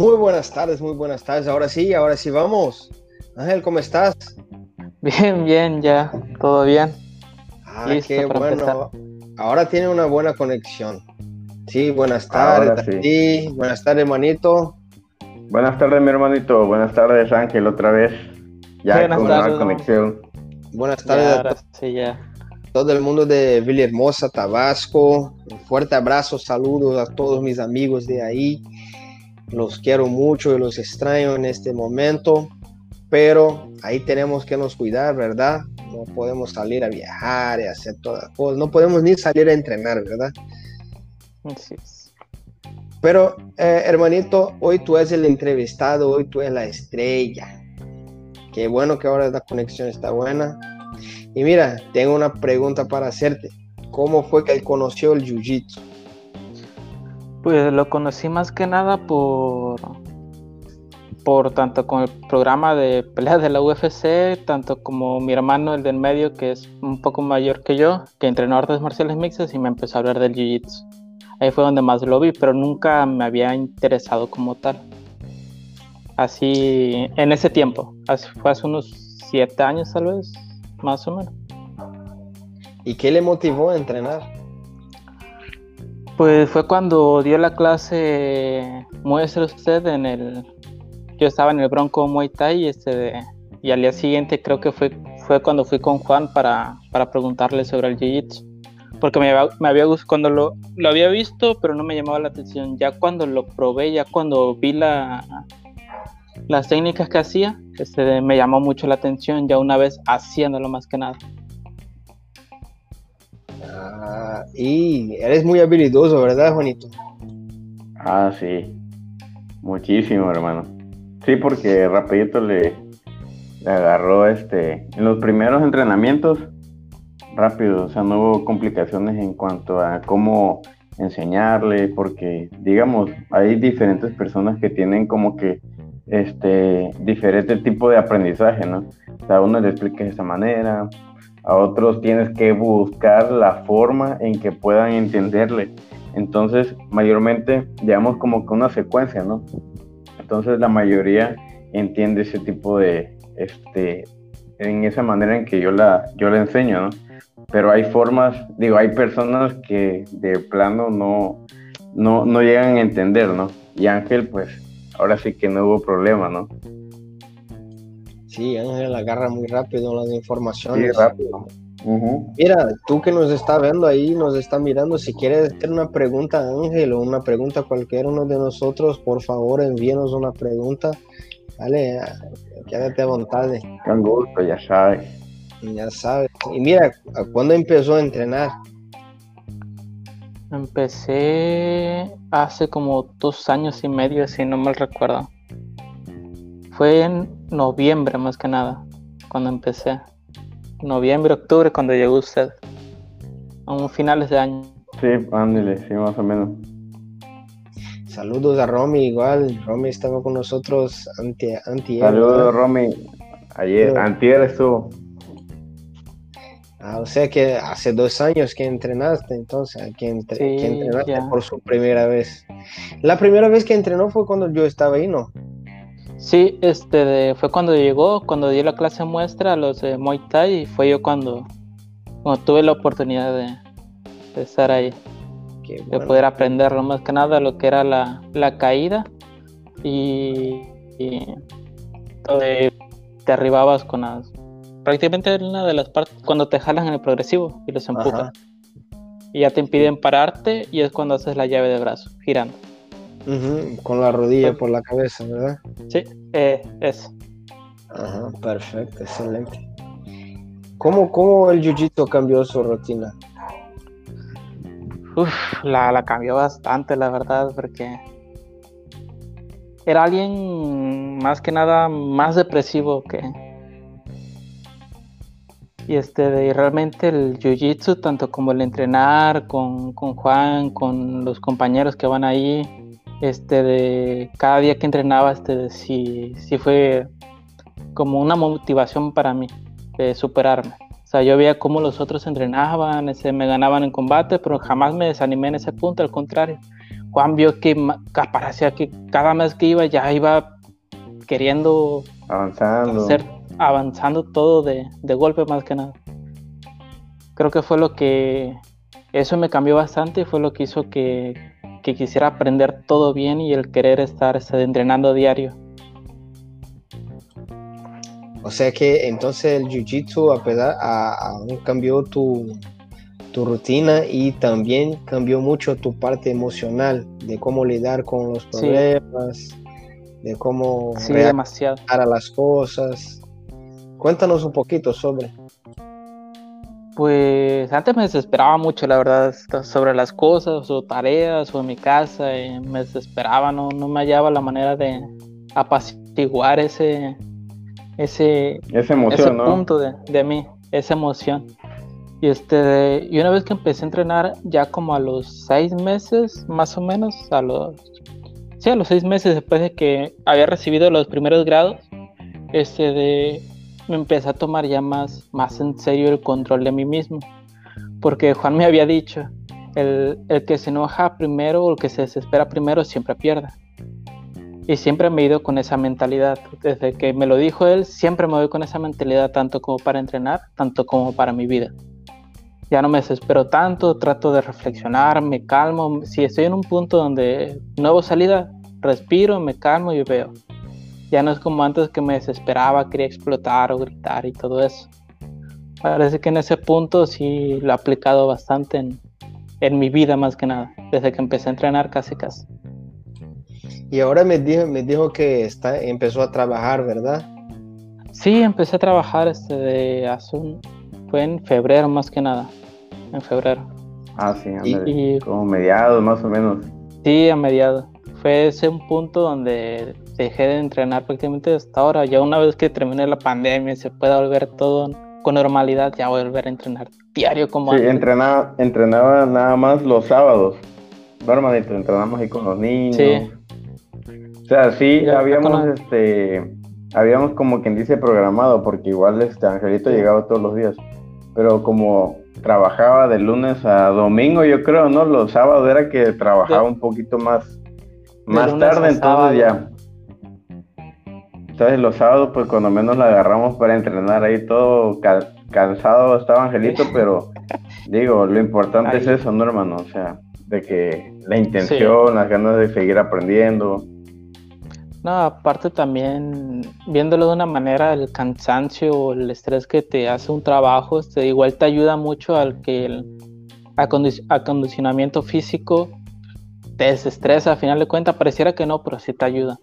Muy buenas tardes, muy buenas tardes. Ahora sí, ahora sí vamos. Ángel, ¿cómo estás? Bien, bien, ya, todo bien. Ah, qué bueno. Ahora tiene una buena conexión. Sí, buenas tardes sí. Buenas tardes, hermanito. Buenas tardes, mi hermanito. Buenas tardes, Ángel, otra vez. Ya con una conexión. Buenas tardes a todo el mundo de Villahermosa, Tabasco. Un fuerte abrazo, saludos a todos mis amigos de ahí. Los quiero mucho y los extraño en este momento, pero ahí tenemos que nos cuidar, ¿verdad? No podemos salir a viajar y hacer todas las cosas. No podemos ni salir a entrenar, ¿verdad? Sí. Pero, eh, hermanito, hoy tú eres el entrevistado, hoy tú eres la estrella. Qué bueno que ahora la conexión está buena. Y mira, tengo una pregunta para hacerte. ¿Cómo fue que él conoció el Jiu-Jitsu? Pues lo conocí más que nada por, por tanto con el programa de peleas de la UFC, tanto como mi hermano, el del medio, que es un poco mayor que yo, que entrenó artes marciales mixtas y me empezó a hablar del Jiu-Jitsu. Ahí fue donde más lo vi, pero nunca me había interesado como tal. Así, en ese tiempo, fue hace unos siete años tal vez, más o menos. ¿Y qué le motivó a entrenar? Pues fue cuando dio la clase muestra usted en el yo estaba en el Bronco Muay Thai y este y al día siguiente creo que fue fue cuando fui con Juan para, para preguntarle sobre el jiu-jitsu. Porque me había, me había cuando lo, lo había visto pero no me llamaba la atención. Ya cuando lo probé ya cuando vi la las técnicas que hacía este, me llamó mucho la atención ya una vez haciéndolo más que nada Ah, y eres muy habilidoso, ¿verdad, Juanito? Ah, sí. Muchísimo, hermano. Sí, porque rapidito le, agarró este. En los primeros entrenamientos, rápido, o sea, no hubo complicaciones en cuanto a cómo enseñarle, porque, digamos, hay diferentes personas que tienen como que este diferente tipo de aprendizaje, ¿no? O sea, uno le explica de esa manera, a otros tienes que buscar la forma en que puedan entenderle. Entonces, mayormente llevamos como que una secuencia, ¿no? Entonces, la mayoría entiende ese tipo de, este, en esa manera en que yo la, yo la enseño, ¿no? Pero hay formas, digo, hay personas que de plano no, no, no llegan a entender, ¿no? Y Ángel, pues, ahora sí que no hubo problema, ¿no? Sí, Ángel agarra muy rápido las informaciones. Sí, rápido. Mira, tú que nos está viendo ahí, nos está mirando, si quieres hacer una pregunta a Ángel o una pregunta a cualquiera uno de nosotros, por favor envíenos una pregunta. Vale, quédate a voluntad. Con gusto, ya sabes. Ya sabes. Y mira, ¿cuándo empezó a entrenar? Empecé hace como dos años y medio, si no mal recuerdo. Fue en noviembre más que nada, cuando empecé. Noviembre, octubre, cuando llegó usted. A un finales de año. Sí, ándale, sí, más o menos. Saludos a Romy, igual. Romy estaba con nosotros anti, anti Saludos, Romy. Ayer, antier estuvo. Ah, o sea que hace dos años que entrenaste, entonces, que, entrenaste por su primera vez. La primera vez que entrenó fue cuando yo estaba ahí, ¿no? Sí, este fue cuando llegó, cuando di la clase muestra a los de Muay Thai y fue yo cuando, tuve la oportunidad de, estar ahí, de poder aprenderlo más que nada lo que era la, caída y, te arribabas con las prácticamente una de las partes cuando te jalan en el progresivo y los empujan y ya te impiden pararte y es cuando haces la llave de brazo girando con la rodilla por la cabeza, ¿verdad? Sí, eh, eso. Ajá, perfecto, excelente. ¿Cómo, cómo el jiu-jitsu cambió su rutina? Uf, la, la cambió bastante, la verdad, porque era alguien más que nada más depresivo que, y este de realmente el jiu-jitsu tanto como el entrenar con, con, Juan con los compañeros que van ahí este de cada día que entrenaba este sí, sí fue como una motivación para mí de superarme. O sea yo veía cómo los otros entrenaban ese, me ganaban en combate pero jamás me desanimé en ese punto al contrario. Juan vio que parecía que cada mes que iba ya iba queriendo avanzando, avanzando todo de, de golpe más que nada. Creo que fue lo que eso me cambió bastante y fue lo que hizo que, que quisiera aprender todo bien y el querer estar este, entrenando diario. O sea que entonces el jiu-jitsu a pesar a, cambió tu, tu rutina y también cambió mucho tu parte emocional de cómo lidiar con los problemas, de cómo sí, demasiado. a las cosas. Cuéntanos un poquito sobre. Pues antes me desesperaba mucho, la verdad, sobre las cosas o tareas o en mi casa, y me desesperaba, no, no me hallaba la manera de apaciguar ese, ese, esa emoción, punto de, de, mí, esa emoción. Y, este, y una vez que empecé a entrenar, ya como a los seis meses, más o menos, a los, sí, a los seis meses después de que había recibido los primeros grados, este, de, me empecé a tomar ya más, más en serio el control de mí mismo. Porque Juan me había dicho, el, el que se enoja primero o el que se desespera primero siempre pierde. Y siempre me he ido con esa mentalidad. Desde que me lo dijo él, siempre me voy con esa mentalidad, tanto como para entrenar, tanto como para mi vida. Ya no me desespero tanto, trato de reflexionar, me calmo. Si estoy en un punto donde nuevo salida, respiro, me calmo y veo. Ya no es como antes que me desesperaba, quería explotar o gritar y todo eso. Parece que en ese punto sí lo he aplicado bastante en, en mi vida más que nada, desde que empecé a entrenar casi casi. Y ahora me dijo, me dijo que está, empezó a trabajar, ¿verdad? Sí, empecé a trabajar este de hace un, fue en febrero más que nada, en febrero. Ah, sí, y, como mediados más o menos. Sí, a mediados. Fue ese un punto donde dejé de entrenar prácticamente hasta ahora. Ya una vez que terminé la pandemia y se pueda volver todo con normalidad, ya voy a volver a entrenar diario como sí, Entrenaba, entrenaba nada más los sábados. Normalmente entrenamos ahí con los niños. Sí o sea, sí, habíamos, este, habíamos como quien dice programado, porque igual este Angelito llegaba todos los días, pero como trabajaba de lunes a domingo, yo creo, ¿no? Los sábados era que trabajaba un poquito más, más tarde, entonces ya. Entonces los sábados, pues cuando menos la agarramos para entrenar ahí todo cansado estaba Angelito, pero digo, lo importante es eso, ¿no, hermano? O sea, de que la intención, las ganas de seguir aprendiendo. No, aparte también viéndolo de una manera, el cansancio o el estrés que te hace un trabajo, este, igual te ayuda mucho al que el acondicionamiento físico te desestresa, a final de cuentas pareciera que no, pero sí te ayuda.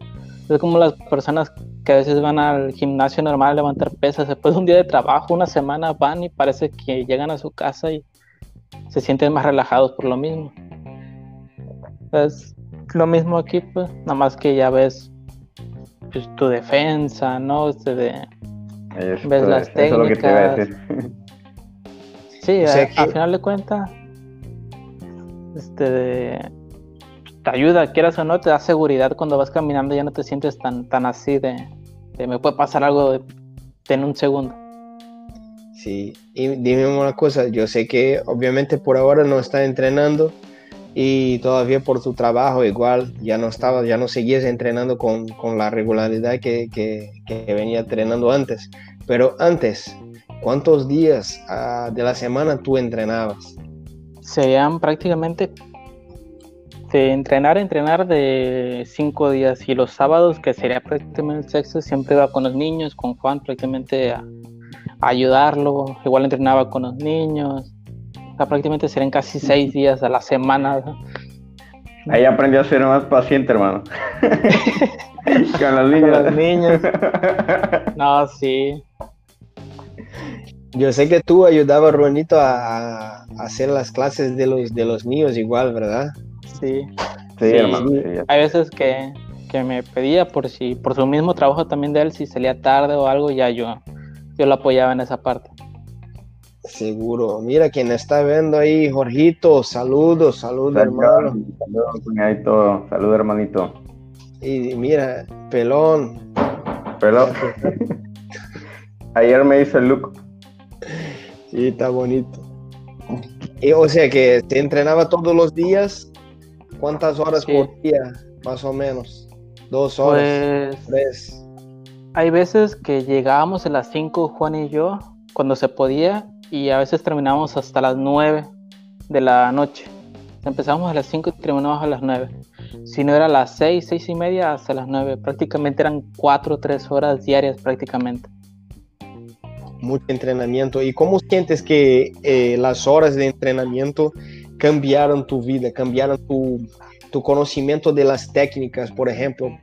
Es como las personas que a veces van al gimnasio normal a levantar pesas, después de un día de trabajo, una semana van y parece que llegan a su casa y se sienten más relajados por lo mismo. Es lo mismo aquí, pues, nada más que ya ves pues, tu defensa, ¿no? Este de, ves las técnicas. sí, al final de cuentas, este te ayuda, quieras o no, te da seguridad cuando vas caminando, ya no te sientes tan, tan así de, de me puede pasar algo en un segundo. Sí, y dime una cosa, yo sé que obviamente por ahora no está entrenando, y todavía por tu trabajo igual ya no estaba, ya no seguías entrenando con, con la regularidad que, que, que, venía entrenando antes. Pero antes, ¿cuántos días uh, de la semana tú entrenabas? Serían prácticamente de entrenar, entrenar de cinco días y los sábados, que sería prácticamente el sexto, siempre iba con los niños, con Juan prácticamente a, a ayudarlo, igual entrenaba con los niños, prácticamente serían casi seis días a la semana. Ahí aprendí a ser más paciente, hermano. Con los niños. Con los niños. No, sí. Yo sé que tú ayudabas, Ruanito, a, hacer las clases de los, de los niños igual, ¿verdad? Sí. Sí, hermano. Hay veces que, que, me pedía por si, por su mismo trabajo también de él, si salía tarde o algo, ya yo, yo lo apoyaba en esa parte. Seguro. Mira, quien está viendo ahí, Jorgito, saludos, saludos, hermano. Saludos, saludos, hermanito. Y mira, pelón. Pelón. Ayer me hizo el look. Sí, está bonito. Y, o sea que te entrenaba todos los días ¿Cuántas horas por día, más o menos? ¿Dos horas? Pues, ¿Tres? Hay veces que llegábamos a las 5, Juan y yo, cuando se podía, y a veces terminábamos hasta las 9 de la noche. Empezamos a las 5 y terminamos a las 9. Si no era a las 6, 6 y media, hasta las 9. Prácticamente eran 4 o 3 horas diarias prácticamente. Mucho entrenamiento. ¿Y cómo sientes que eh, las horas de entrenamiento cambiaron tu vida, cambiaron tu, tu conocimiento de las técnicas, por ejemplo?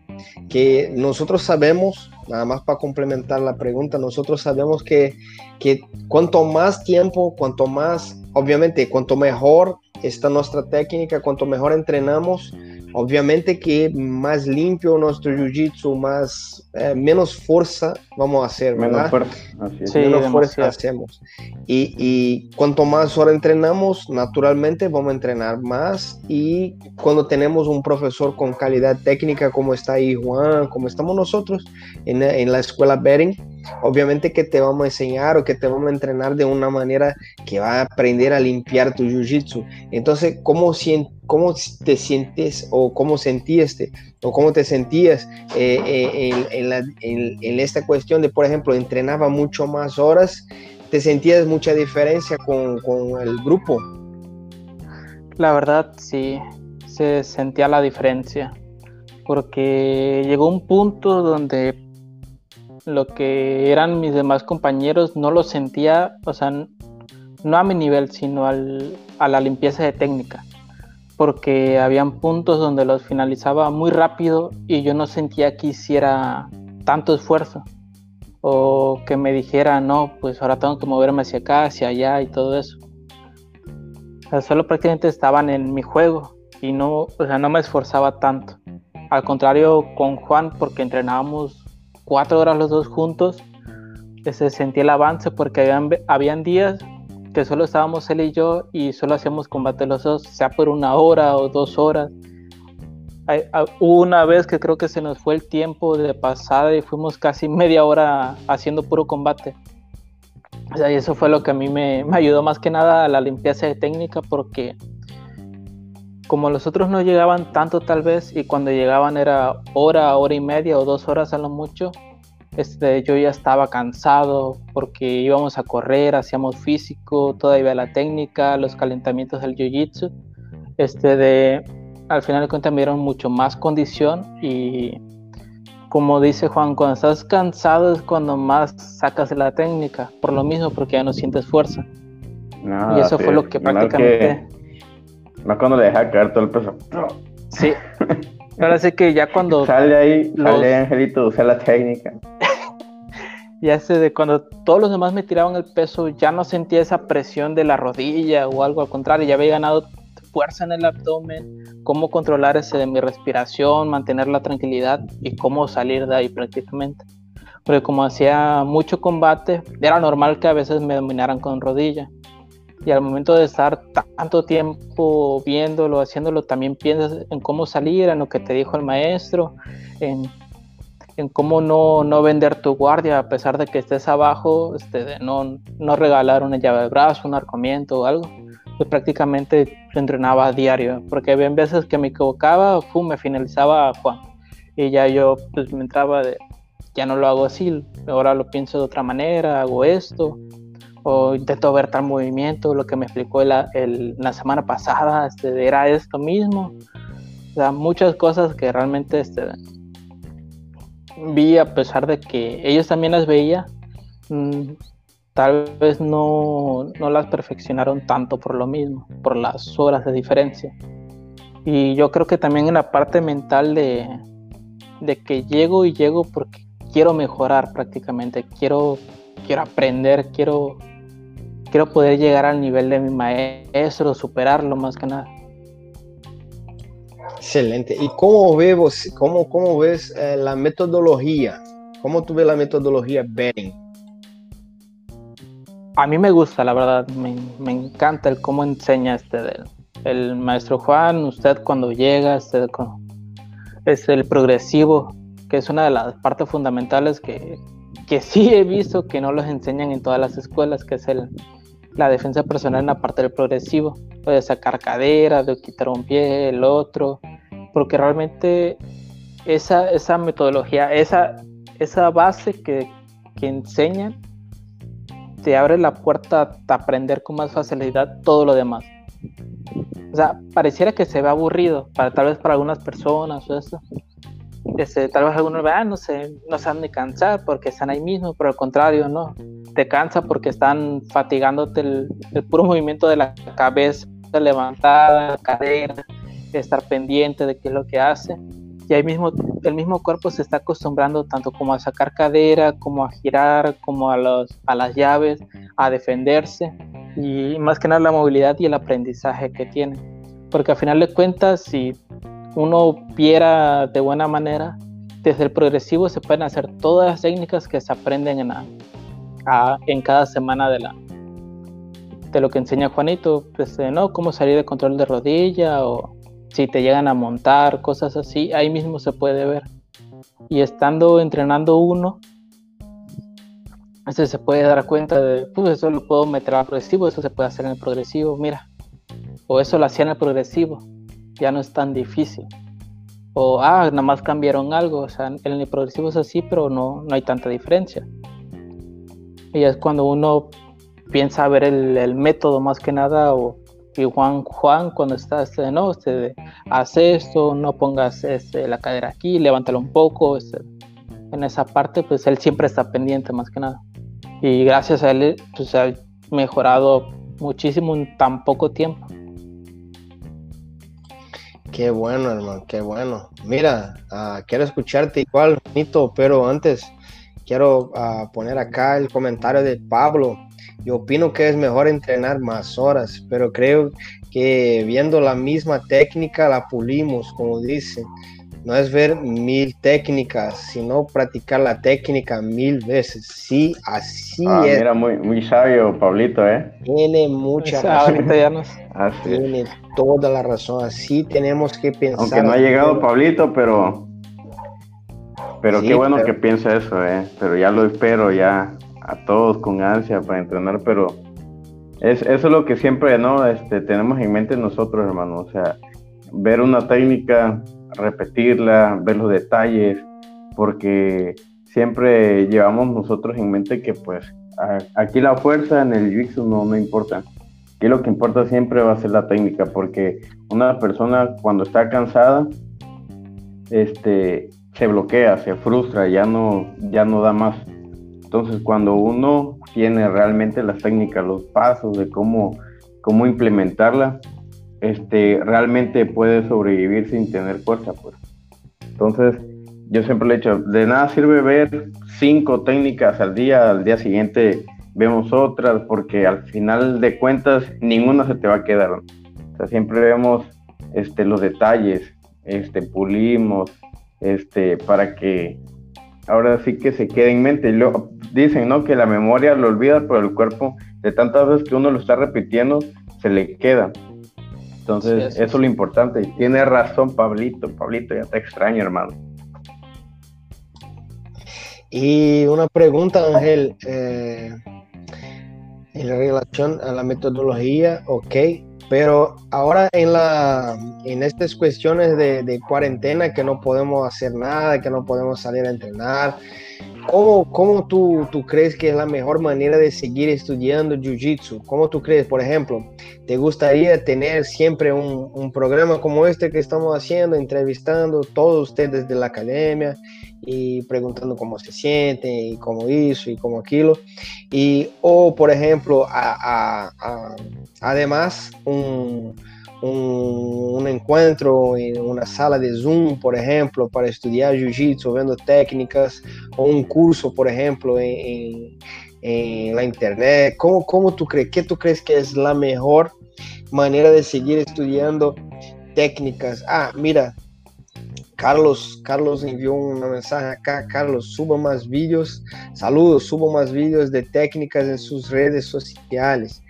Que nosotros sabemos, nada más para complementar la pregunta, nosotros sabemos que, que cuanto más tiempo, cuanto más, obviamente, cuanto mejor está nuestra técnica, cuanto mejor entrenamos, obviamente que más limpio nuestro jiu-jitsu, más, eh, menos fuerza vamos a hacer, ¿verdad? Menos fuerza, sí, menos fuerza hacemos. Y, y, cuanto más hora entrenamos, naturalmente vamos a entrenar más. Y cuando tenemos un profesor con calidad técnica, como está ahí Juan, como estamos nosotros en, en la escuela Bering, obviamente que te vamos a enseñar o que te vamos a entrenar de una manera que va a aprender a limpiar tu jiu-jitsu. Entonces, ¿cómo, ¿cómo te sientes o cómo sentías o cómo te sentías eh, eh, en, esta cuestión de, por ejemplo, entrenaba mucho más horas? ¿Te sentías mucha diferencia con, con el grupo? La verdad, sí, se sentía la diferencia porque llegó un punto donde lo que eran mis demás compañeros no lo sentía, o sea, no a mi nivel, sino a la limpieza de técnica, porque habían puntos donde los finalizaba muy rápido y yo no sentía que hiciera tanto esfuerzo o que me dijera, no, pues ahora tengo que moverme hacia acá, hacia allá y todo eso. O sea, solo prácticamente estaban en mi juego y no, o sea, no me esforzaba tanto. Al contrario con Juan, porque entrenábamos cuatro horas los dos juntos, se sentía el avance porque habían, habían días que solo estábamos él y yo y solo hacíamos combate los dos, sea por una hora o dos horas. Hubo una vez que creo que se nos fue el tiempo de pasada y fuimos casi media hora haciendo puro combate. O sea, y eso fue lo que a mí me, me ayudó más que nada a la limpieza de técnica porque como los otros no llegaban tanto tal vez y cuando llegaban era hora, hora y media o dos horas a lo mucho, este, yo ya estaba cansado porque íbamos a correr, hacíamos físico, todavía la técnica, los calentamientos del jiu-jitsu. Este, de, al final de cuentas me dieron mucho más condición y como dice Juan, cuando estás cansado es cuando más sacas de la técnica, por lo mismo porque ya no sientes fuerza. y eso fue lo que prácticamente... No cuando le deja caer todo el peso. Sí. Ahora sí que ya cuando. Sale ahí, sale Angelito, usa la técnica. ya sé, de cuando todos los demás me tiraban el peso, ya no sentía esa presión de la rodilla o algo al contrario, ya había ganado fuerza en el abdomen, cómo controlar ese de mi respiración, mantener la tranquilidad y cómo salir de ahí prácticamente. Porque como hacía mucho combate, era normal que a veces me dominaran con rodilla y al momento de estar tanto tiempo viéndolo, haciéndolo, también piensas en cómo salir, en lo que te dijo el maestro, en, cómo no, no, vender tu guardia a pesar de que estés abajo, este, de no, no regalar una llave de brazo, un arcomiento o algo. Pues prácticamente entrenaba a diario, porque había veces que me equivocaba, pum, me finalizaba Juan. Y ya yo pues me entraba de, ya no lo hago así, ahora lo pienso de otra manera, hago esto, o intento ver tal movimiento, lo que me explicó la, la semana pasada este, era esto mismo. O sea, muchas cosas que realmente este, vi a pesar de que ellos también las veía, mm, tal vez no, no, las perfeccionaron tanto por lo mismo, por las horas de diferencia. Y yo creo que también en la parte mental de, de que llego y llego porque quiero mejorar prácticamente, quiero, quiero aprender, quiero quiero poder llegar al nivel de mi maestro, superarlo más que nada. Excelente. ¿Y cómo ves, cómo, cómo ves eh, la metodología? ¿Cómo tú ves la metodología Bering? A mí me gusta, la verdad, me, me encanta el cómo enseña este el maestro Juan, usted cuando llega, este, es el progresivo, que es una de las partes fundamentales que, que sí he visto que no los enseñan en todas las escuelas, que es el, la defensa personal en la parte del progresivo, de sacar cadera, de quitar un pie, el otro, porque realmente esa, esa metodología, esa, esa base que, que enseñan, te abre la puerta a aprender con más facilidad todo lo demás. O sea, pareciera que se ve aburrido, para, tal vez para algunas personas o eso. Este, tal vez algunos vean, ah, no sé, no se han de cansar porque están ahí mismo, pero al contrario, no. Te cansa porque están fatigándote el, el puro movimiento de la cabeza levantada, cadera, estar pendiente de qué es lo que hace. Y ahí mismo, el mismo cuerpo se está acostumbrando tanto como a sacar cadera, como a girar, como a, los, a las llaves, a defenderse y más que nada la movilidad y el aprendizaje que tiene. Porque al final de cuentas, si uno viera de buena manera, desde el progresivo se pueden hacer todas las técnicas que se aprenden en, en cada semana de, la, de lo que enseña Juanito, pues, ¿no? Cómo salir de control de rodilla o si te llegan a montar, cosas así, ahí mismo se puede ver. Y estando entrenando uno, se puede dar cuenta de, pues eso lo puedo meter al progresivo, eso se puede hacer en el progresivo, mira. O eso lo hacía en el progresivo, ya no es tan difícil. O, ah, nada más cambiaron algo, o sea, el progresivo es así, pero no, no hay tanta diferencia. Y es cuando uno piensa ver el, el método más que nada, o y Juan, Juan, cuando está, este, no, este, hace esto, no pongas este, la cadera aquí, levántalo un poco, este, en esa parte, pues él siempre está pendiente más que nada. Y gracias a él, pues ha mejorado muchísimo en tan poco tiempo. Qué bueno, hermano, qué bueno. Mira, uh, quiero escucharte igual, Nito, pero antes quiero uh, poner acá el comentario de Pablo yo opino que es mejor entrenar más horas, pero creo que viendo la misma técnica la pulimos, como dicen. No es ver mil técnicas, sino practicar la técnica mil veces. Sí, así ah, es. Mira, muy, muy sabio, Pablito, ¿eh? Tiene mucha razón. Tiene toda la razón. Así tenemos que pensar. Aunque no ha llegado Pablito, pero pero qué bueno que piensa eso, ¿eh? Pero ya lo espero, ya a todos con ansia para entrenar, pero es, eso es lo que siempre ¿no? este, tenemos en mente nosotros, hermano. O sea, ver una técnica, repetirla, ver los detalles, porque siempre llevamos nosotros en mente que pues aquí la fuerza en el jiu no, no importa. Aquí lo que importa siempre va a ser la técnica, porque una persona cuando está cansada, este, se bloquea, se frustra, ya no, ya no da más. Entonces, cuando uno tiene realmente las técnicas, los pasos de cómo, cómo implementarla, este, realmente puede sobrevivir sin tener fuerza. Pues. Entonces, yo siempre le he dicho, de nada sirve ver cinco técnicas al día, al día siguiente vemos otras, porque al final de cuentas ninguna se te va a quedar. O sea, siempre vemos este, los detalles, este, pulimos, este, para que ahora sí que se quede en mente. Y dicen, ¿no? Que la memoria lo olvida, pero el cuerpo, de tantas veces que uno lo está repitiendo, se le queda. Entonces, eso es lo importante. Y tiene razón, Pablito. Pablito, ya te extraño, hermano. Y una pregunta, Ángel, eh, en relación a la metodología, ok, pero ahora en, la, en estas cuestiones de, de, cuarentena que no podemos hacer nada, que no podemos salir a entrenar, ¿cómo, cómo tú, tú crees que es la mejor manera de seguir estudiando Jiu-Jitsu? ¿Cómo tú crees, por ejemplo, te gustaría tener siempre un, un programa como este que estamos haciendo, entrevistando todos ustedes de la academia y preguntando cómo se sienten y cómo hizo y cómo aquello. Y, o, por ejemplo, a, a, además, un, un, encuentro en una sala de Zoom, por ejemplo, para estudiar Jiu-Jitsu, viendo técnicas, o un curso, por ejemplo, en, en, la internet. ¿Cómo, ¿Cómo tú crees? ¿Qué tú crees que es la mejor manera de seguir estudiando técnicas? Ah, mira, Carlos, Carlos envió un mensaje acá. Carlos, suba más vídeos. Saludos, suba más vídeos de técnicas en sus redes sociales.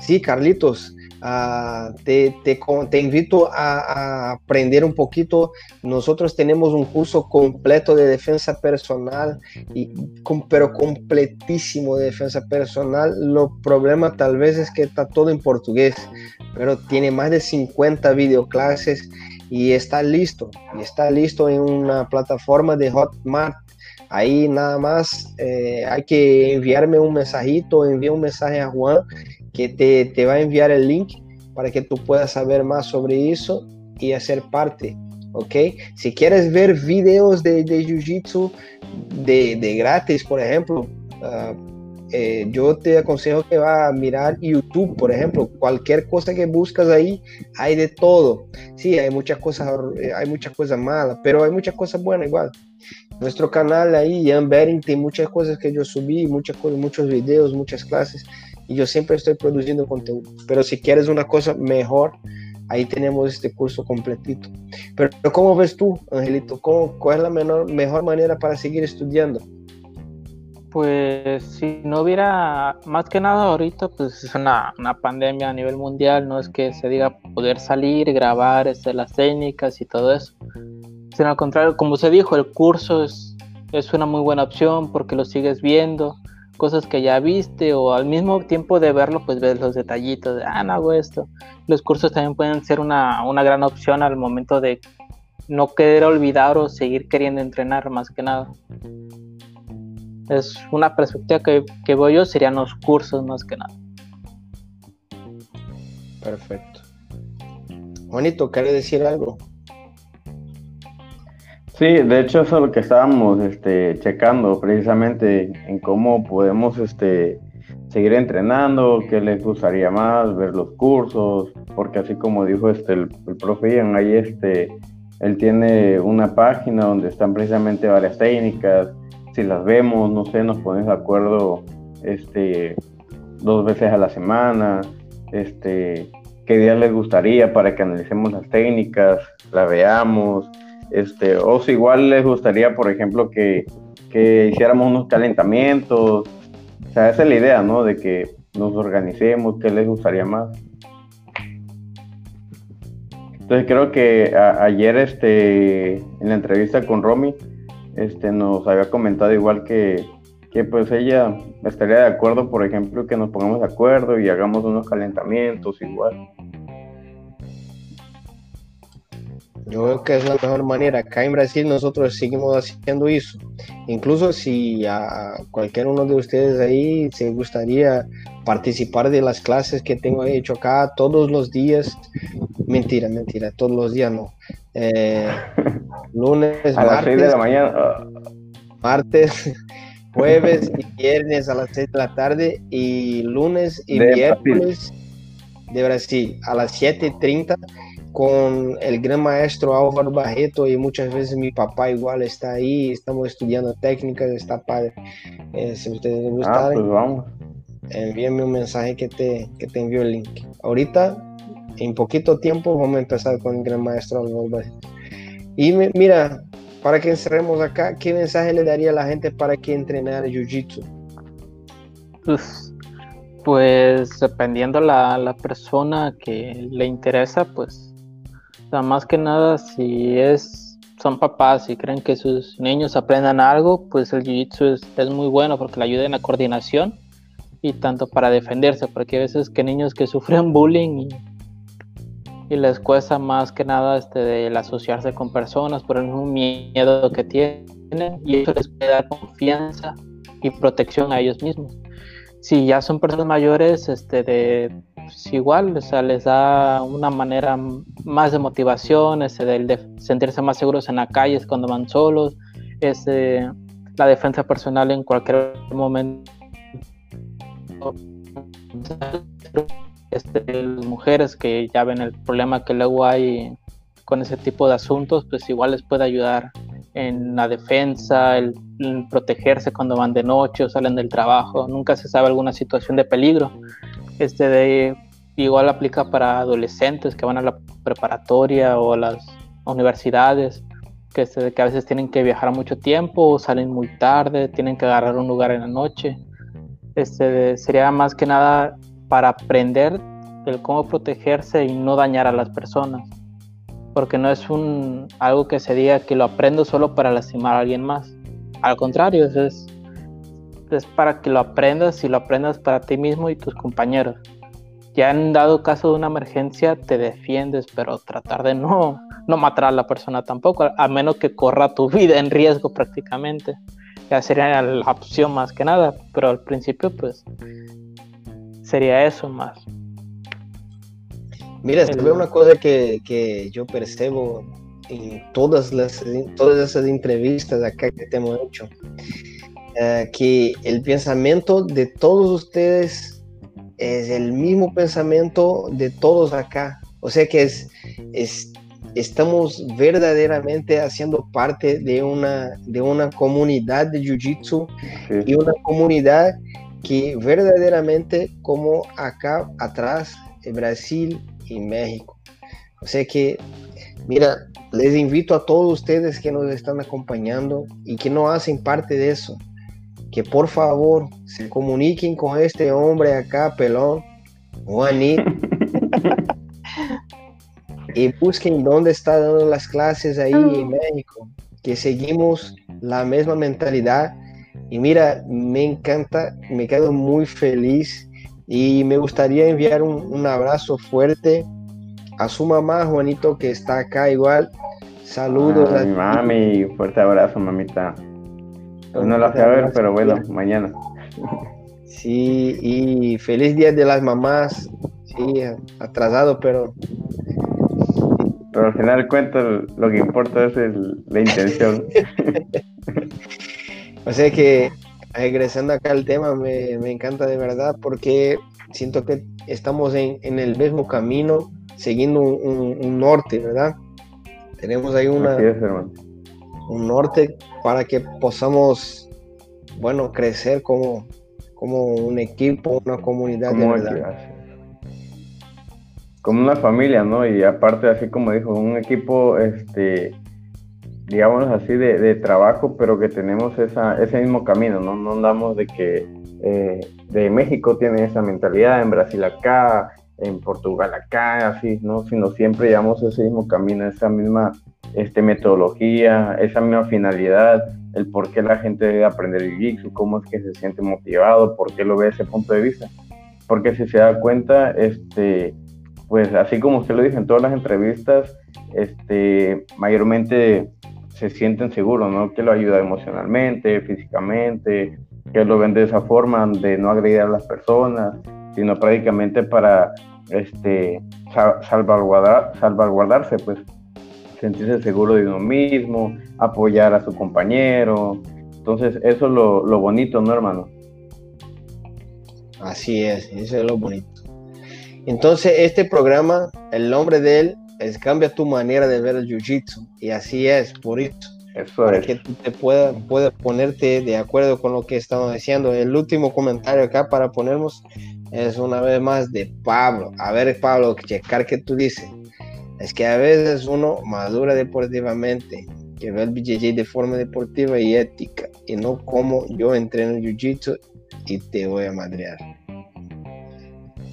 Sí, Carlitos, Ah, te, te, invito a, aprender un poquito. Nosotros tenemos un curso completo de defensa personal, y, pero completísimo de defensa personal. Lo problema tal vez es que está todo en portugués, pero tiene más de 50 videoclases y está listo. Y está listo en una plataforma de Hotmart. Ahí nada más eh, hay que enviarme un mensajito, enviar un mensaje a Juan que te, te, va a enviar el link para que tú puedas saber más sobre eso y hacer parte, ¿ok? Si quieres ver videos de, de Jiu-Jitsu de, de, gratis, por ejemplo, uh, eh, yo te aconsejo que va a mirar YouTube, por ejemplo, cualquier cosa que buscas ahí, hay de todo. Sí, hay muchas cosas, eh, hay muchas cosas malas, pero hay muchas cosas buenas igual. Nuestro canal ahí, Ian Bering, tiene muchas cosas que yo subí, muchas cosas, muchos videos, muchas clases y yo siempre estoy produciendo contenido. Pero si quieres una cosa mejor, ahí tenemos este curso completito. Pero, ¿cómo ves tú, Angelito? ¿Cómo, ¿Cuál es la mejor manera para seguir estudiando? Pues si no hubiera, más que nada ahorita, pues es una, una pandemia a nivel mundial, no es que se diga poder salir, grabar este, las técnicas y todo eso, sino al contrario, como se dijo, el curso es, es una muy buena opción porque lo sigues viendo, cosas que ya viste o al mismo tiempo de verlo, pues ves los detallitos de, ah, no hago esto. Los cursos también pueden ser una, una gran opción al momento de no querer olvidar o seguir queriendo entrenar más que nada. Es una perspectiva que, que voy yo, serían los cursos más que nada. Perfecto. Juanito, ¿quiere decir algo? Sí, de hecho eso es lo que estábamos este, checando precisamente en cómo podemos este, seguir entrenando, qué les gustaría más, ver los cursos, porque así como dijo este, el, profe Ian, ahí este, él tiene una página donde están precisamente varias técnicas, si las vemos, no sé, nos ponemos de acuerdo este, dos veces a la semana, este, qué día les gustaría para que analicemos las técnicas, la veamos, este, o si igual les gustaría, por ejemplo, que, hiciéramos unos calentamientos. O sea, esa es la idea, ¿no? De que nos organicemos, qué les gustaría más. Entonces creo que ayer este, en la entrevista con Romy este, nos había comentado igual que, que pues ella estaría de acuerdo, por ejemplo, que nos pongamos de acuerdo y hagamos unos calentamientos igual. Yo creo que es la mejor manera. Acá en Brasil nosotros seguimos haciendo eso. Incluso si a cualquier uno de ustedes ahí se gustaría participar de las clases que tengo hecho acá todos los días. Mentira, mentira, todos los días no. Eh, lunes, a las 6 de la mañana. Martes, jueves y viernes a las 6 de la tarde y lunes y miércoles de Brasil a las 7.30 con el gran maestro Álvaro Barreto y muchas veces mi papá igual está ahí, estamos estudiando técnicas, está padre. Eh, si ustedes les gusta, ah, pues vamos. envíame un mensaje que te, que te envío el link. Ahorita, en poquito tiempo, vamos a empezar con el gran maestro Álvaro. Y mira, para que encerremos acá, ¿qué mensaje le daría a la gente para que entrenara Jiu-Jitsu? Pues, pues dependiendo la, la persona que le interesa, pues más que nada, si es, son papás y creen que sus niños aprendan algo, pues el jiu-jitsu es, muy bueno porque le ayuda en la coordinación y tanto para defenderse, porque hay veces que niños que sufren bullying y, les cuesta más que nada este, el asociarse con personas por el miedo que tienen y eso les puede dar confianza y protección a ellos mismos. Si ya son personas mayores, este, de pues, igual, o sea, les da una manera más de motivación, ese de, sentirse más seguros en la calle cuando van solos, ese, la defensa personal en cualquier momento. Este, las mujeres que ya ven el problema que luego hay con ese tipo de asuntos, pues igual les puede ayudar en la defensa, el, protegerse cuando van de noche o salen del trabajo. Nunca se sabe alguna situación de peligro. Este de igual aplica para adolescentes que van a la preparatoria o a las universidades, que, se, que a veces tienen que viajar mucho tiempo, salen muy tarde, tienen que agarrar un lugar en la noche. Este, sería más que nada para aprender el cómo protegerse y no dañar a las personas. Porque no es un algo que se diga que lo aprendo solo para lastimar a alguien más. Al contrario, es, es para que lo aprendas y lo aprendas para ti mismo y tus compañeros. Ya en dado caso de una emergencia te defiendes, pero tratar de no, no matar a la persona tampoco, a menos que corra tu vida en riesgo prácticamente. Ya sería la opción más que nada, pero al principio pues sería eso más. Mira, se ve una cosa que, yo percebo en todas las todas esas entrevistas acá que te hemos hecho, eh, que el pensamiento de todos ustedes es el mismo pensamiento de todos acá. O sea que es, estamos verdaderamente haciendo parte de una, de una comunidad de Jiu-Jitsu y una comunidad que verdaderamente como acá atrás, en Brasil y México. O sea que, mira, les invito a todos ustedes que nos están acompañando y que no hacen parte de eso, que por favor se comuniquen con este hombre acá, pelón, Juanito, y busquen dónde está dando las clases ahí en México, que seguimos la misma mentalidad. Y mira, me encanta, me quedo muy feliz y me gustaría enviar un, abrazo fuerte a su mamá, Juanito, que está acá igual. Saludos. a mi mami, fuerte abrazo, mamita. Pues no la fui a ver, pero bueno, mañana. Sí, y feliz día de las mamás. Sí, atrasado, pero. Pero al final cuento lo que importa es la intención. o sea que, regresando acá al tema, me, encanta de verdad porque siento que estamos en, el mismo camino, siguiendo un, norte, ¿verdad? Tenemos ahí una, un norte para que podamos, bueno, crecer como, como un equipo, una comunidad de verdad. Como una familia, ¿no? Y aparte, así como dijo, un equipo, este, digamos así, de, trabajo, pero que tenemos esa, ese mismo camino, ¿no? No andamos de que eh, de México tiene esa mentalidad, en Brasil acá, en Portugal acá, así, ¿no? Sino siempre llevamos ese mismo camino, esa misma este, metodología, esa misma finalidad, el por qué la gente debe aprender el Jitsu, cómo es que se siente motivado, por qué lo ve ese punto de vista. Porque si se da cuenta, este, pues así como usted lo dice en todas las entrevistas, este, mayormente se sienten seguros, ¿no? Que lo ayuda emocionalmente, físicamente, que lo ven de esa forma, de no agredir a las personas, sino prácticamente para este, salvaguardar, salvaguardarse, pues sentirse seguro de uno mismo, apoyar a su compañero. Entonces, eso es lo, lo bonito, ¿no, hermano? Así es, eso es lo bonito. Entonces, este programa, el nombre de él es Cambia tu manera de ver el Jiu-Jitsu. Y así es, por eso. para que tú te puedas, puedas ponerte de acuerdo con lo que estamos diciendo. El último comentario acá para ponernos es una vez más de Pablo. A ver, Pablo, checar qué tú dices. Es que a veces uno madura deportivamente, que ve el BJJ de forma deportiva y ética, y no como yo entreno Jiu-Jitsu y te voy a madrear.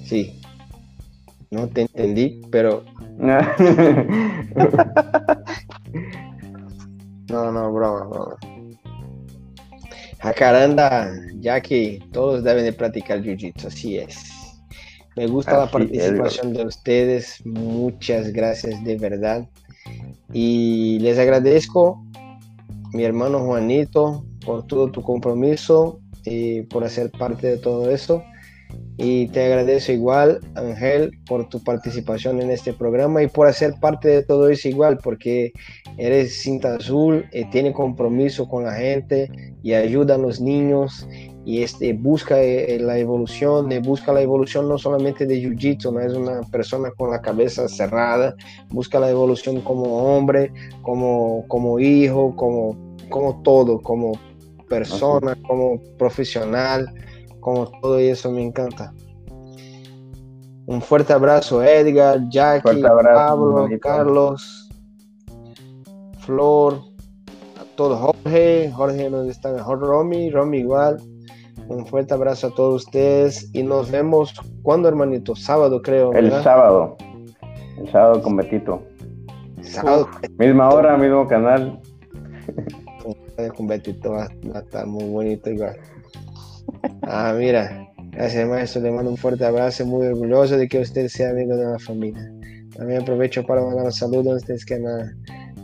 Sí, no te entendí, pero... no, no, broma, broma. Jacaranda, ya que todos deben de practicar Jiu-Jitsu, así es. Me gusta la participación de ustedes. Muchas gracias de verdad. Y les agradezco, mi hermano Juanito, por todo tu compromiso y por hacer parte de todo eso. Y te agradezco igual, Ángel, por tu participación en este programa y por hacer parte de todo eso igual, porque eres cinta azul, eh, tiene compromiso con la gente y ayuda a los niños y este, busca eh, la evolución, eh, busca la evolución no solamente de Jiu-Jitsu, no es una persona con la cabeza cerrada, busca la evolución como hombre, como, como hijo, como, como todo, como persona, como profesional, como todo eso me encanta. Un fuerte abrazo Edgar, Jackie, Pablo, Carlos, Flor, a todos Jorge, Jorge donde está mejor, Romy, Romy igual Un fuerte abrazo a todos ustedes y nos vemos cuando, hermanito, sábado creo. El sábado. El sábado con Betito. Sábado. Misma hora, mismo canal. Con Betito va, a estar muy bonito igual. Ah, mira. Gracias, maestro. Le mando un fuerte abrazo. Muy orgulloso de que usted sea amigo de la familia. También aprovecho para mandar un saludo a ustedes que han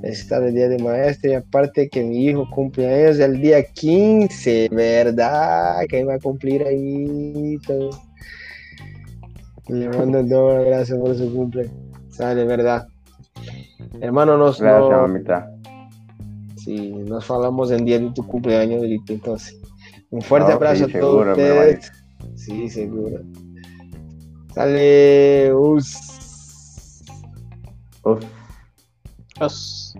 necesitado el día de maestro. Y aparte que mi hijo cumple años el día 15, ¿verdad? Que va a cumplir ahí. Todo. Le mando un abrazo por su cumple. Sale, ¿verdad? Hermano, nos. Gracias, mamita. Sí, nos falamos el día de tu cumpleaños, entonces. Un fuerte abrazo a todos ustedes. Sí, seguro. Sale. Us. Uf. Us.